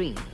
dreams.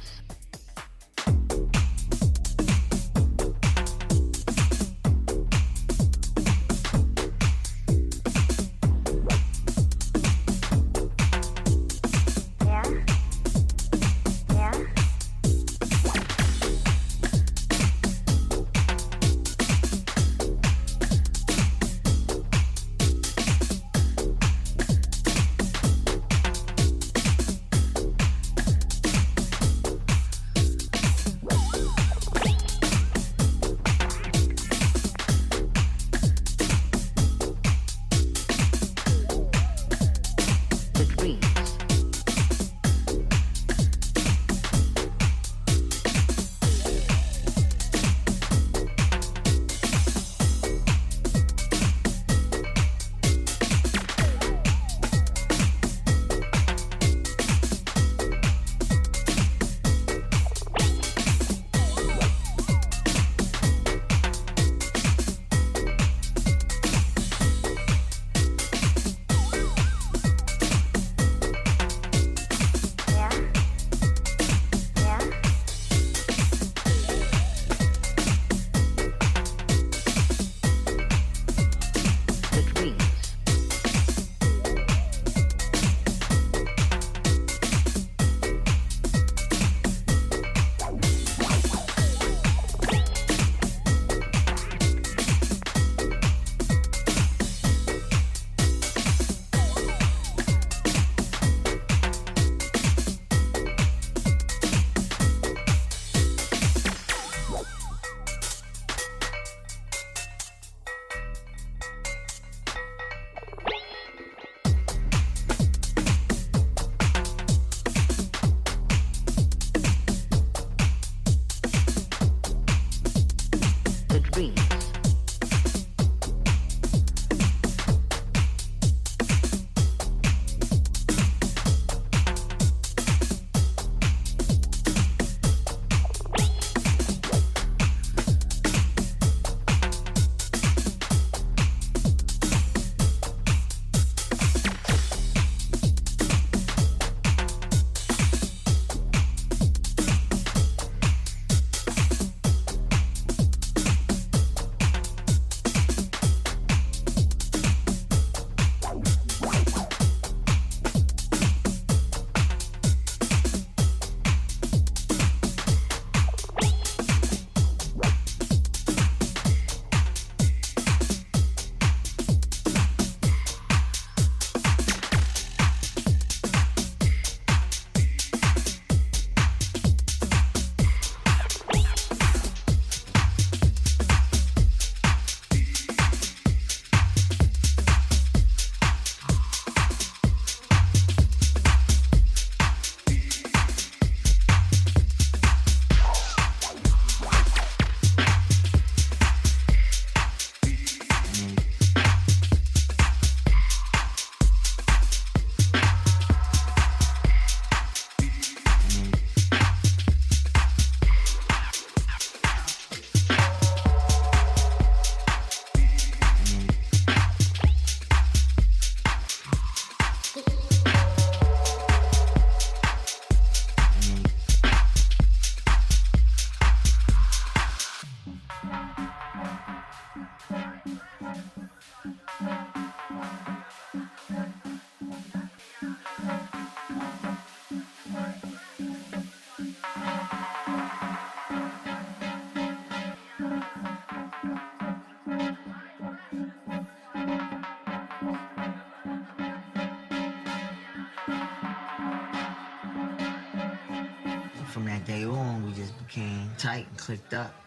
Tight and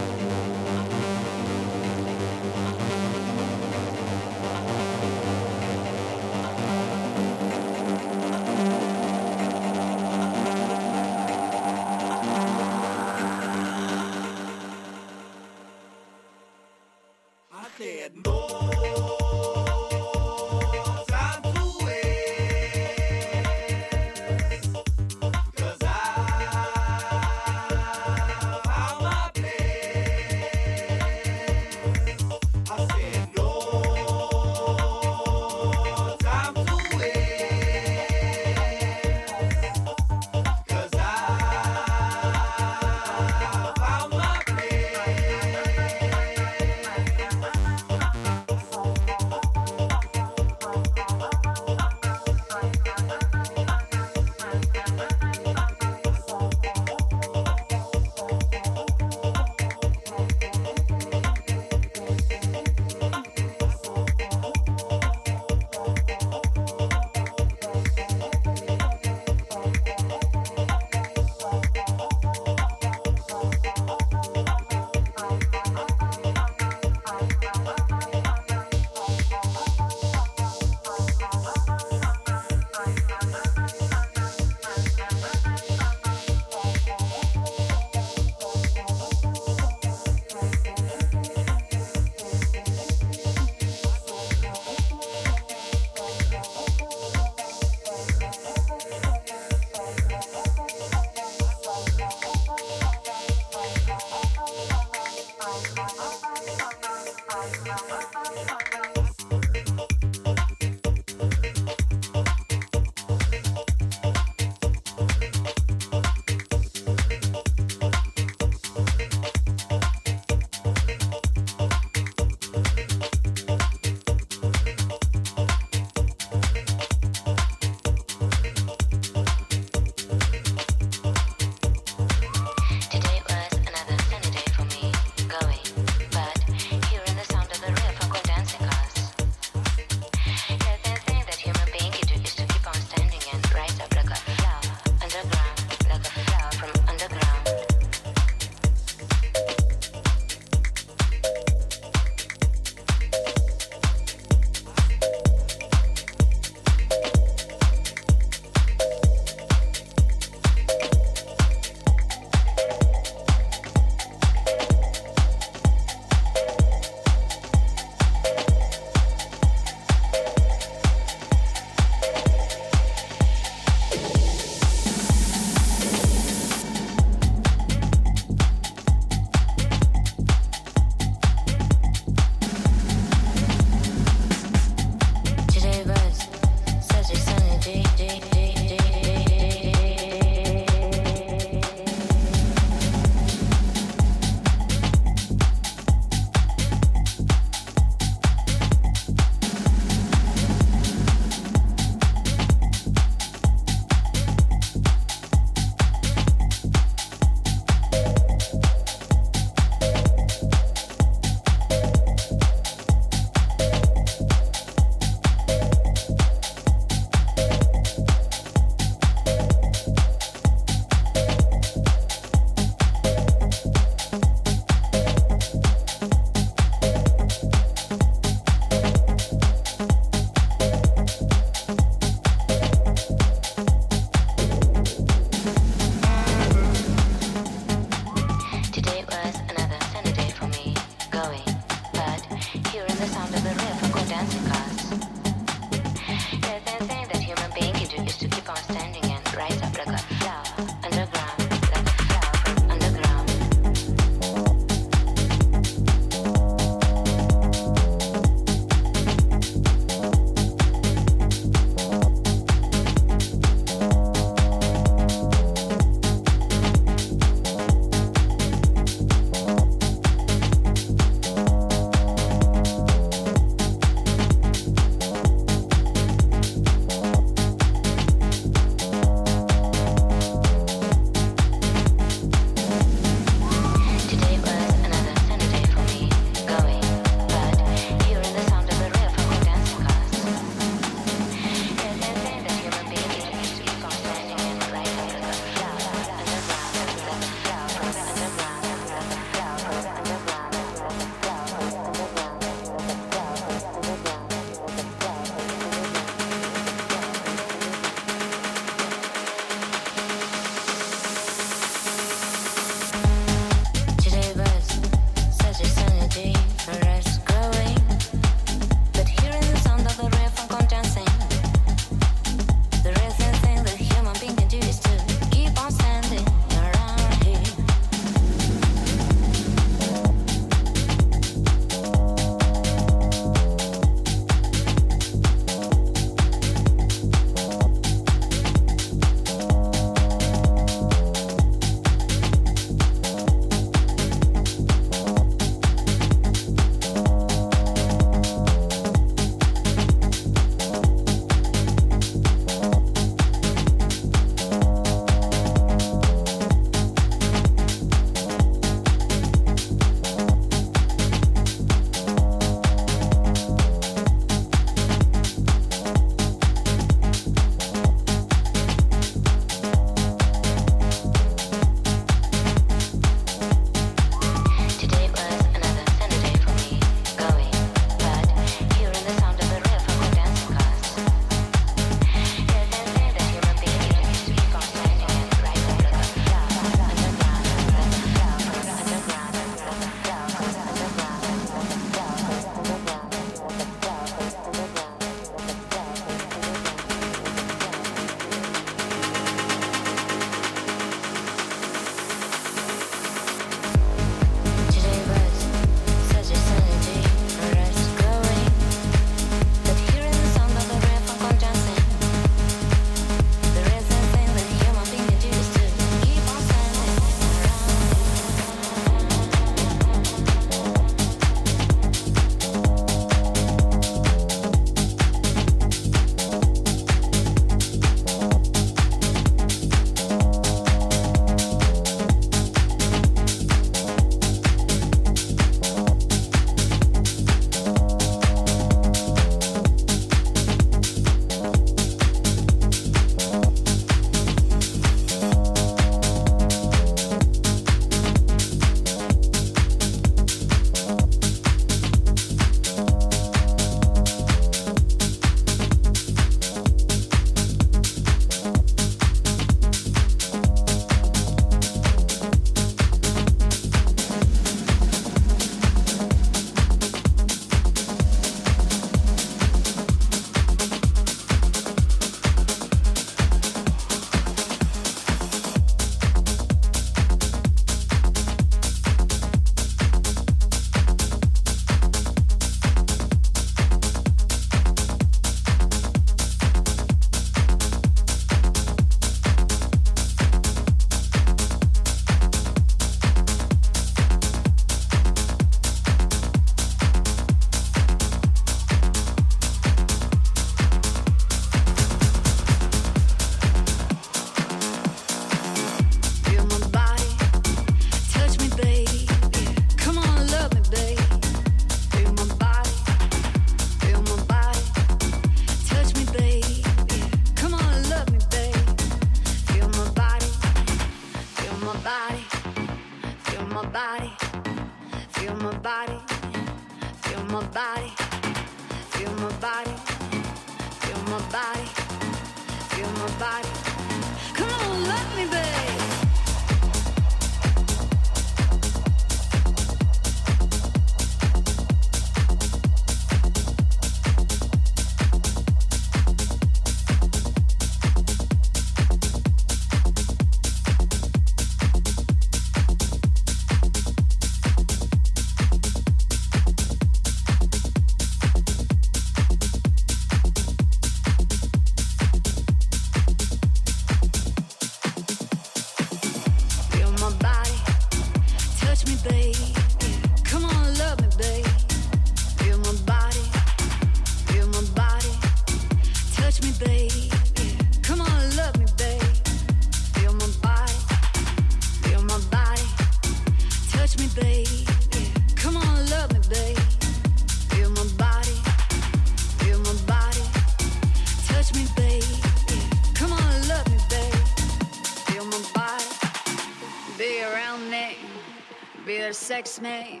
sex me,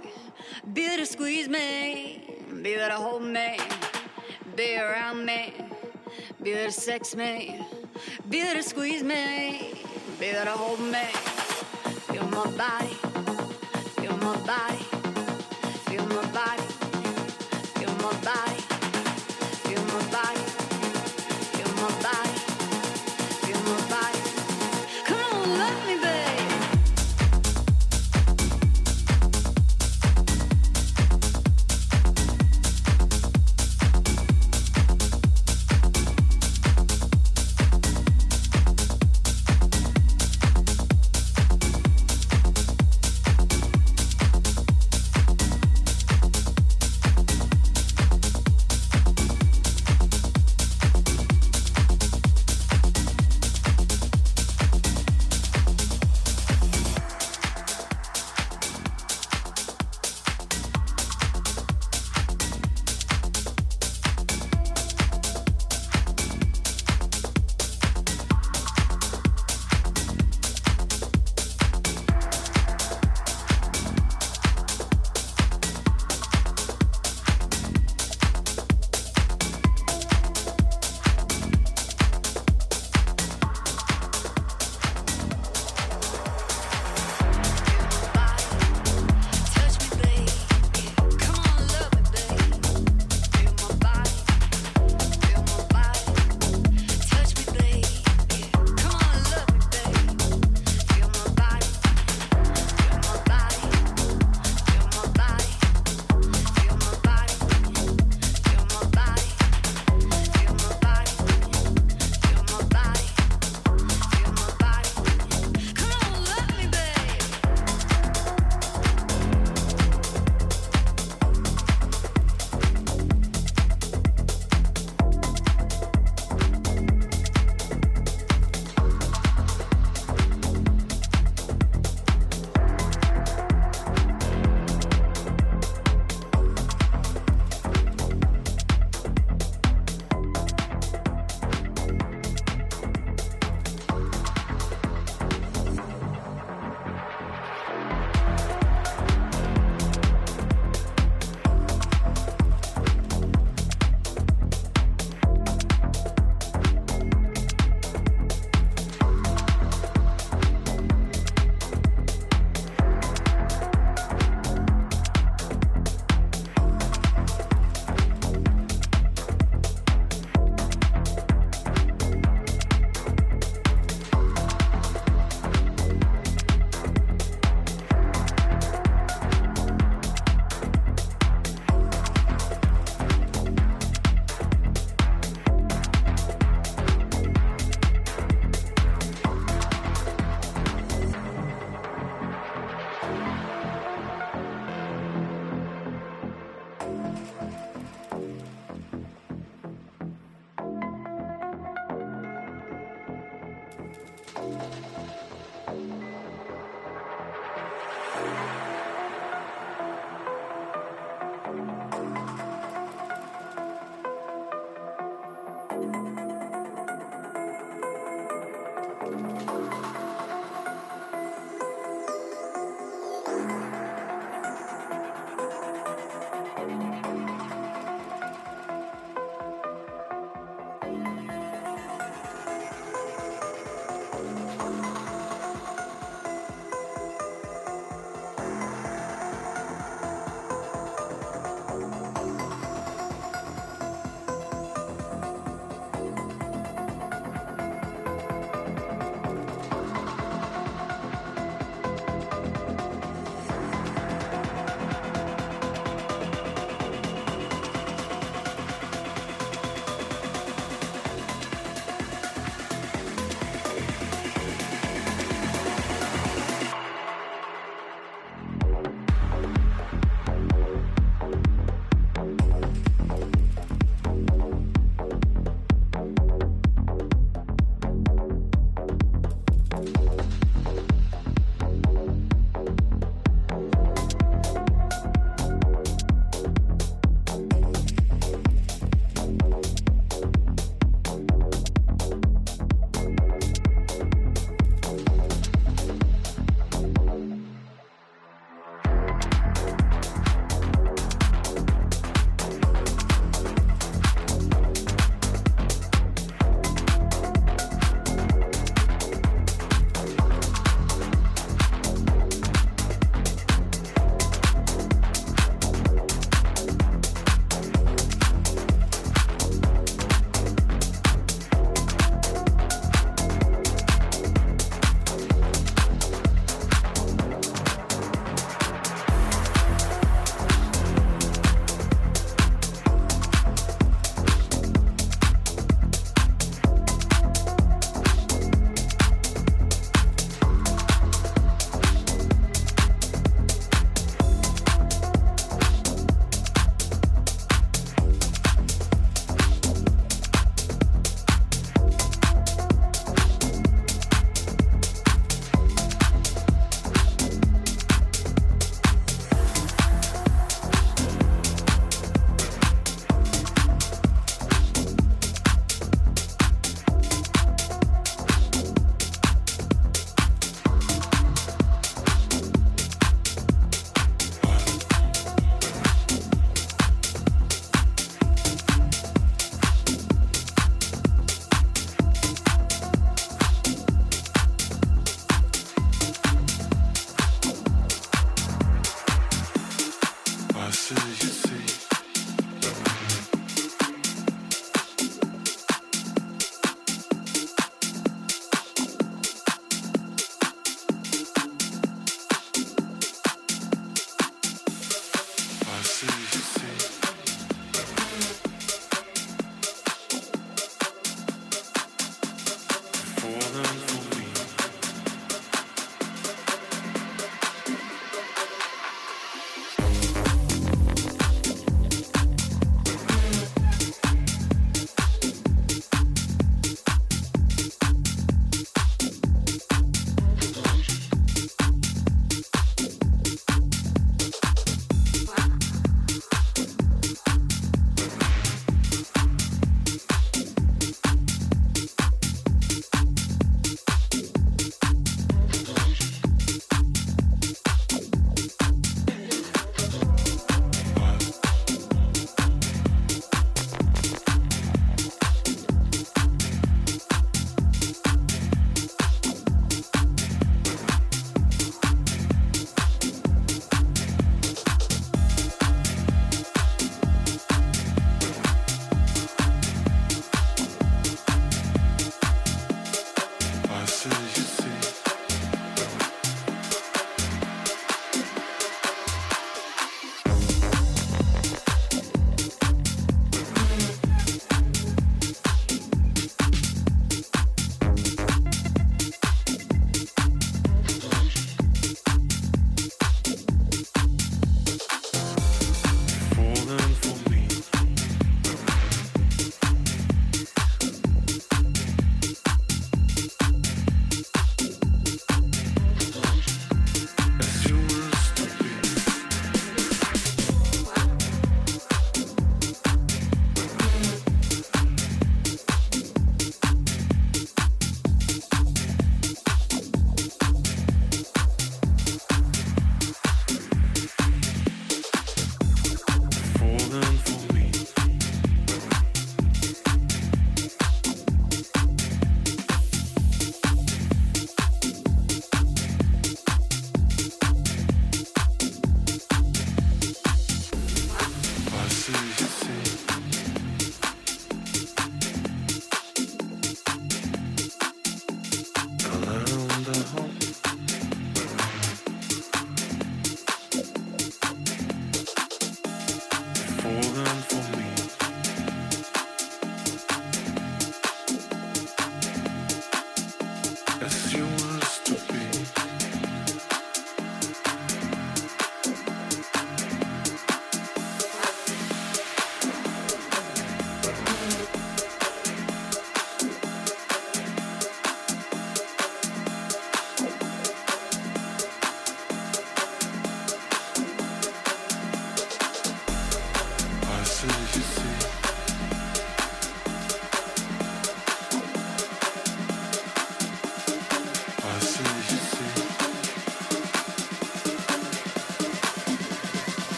be there to squeeze me, be there to hold me, be around me, be there to sex me, be there to squeeze me, be there to hold me. Feel my body, feel my body, feel my body, feel my body.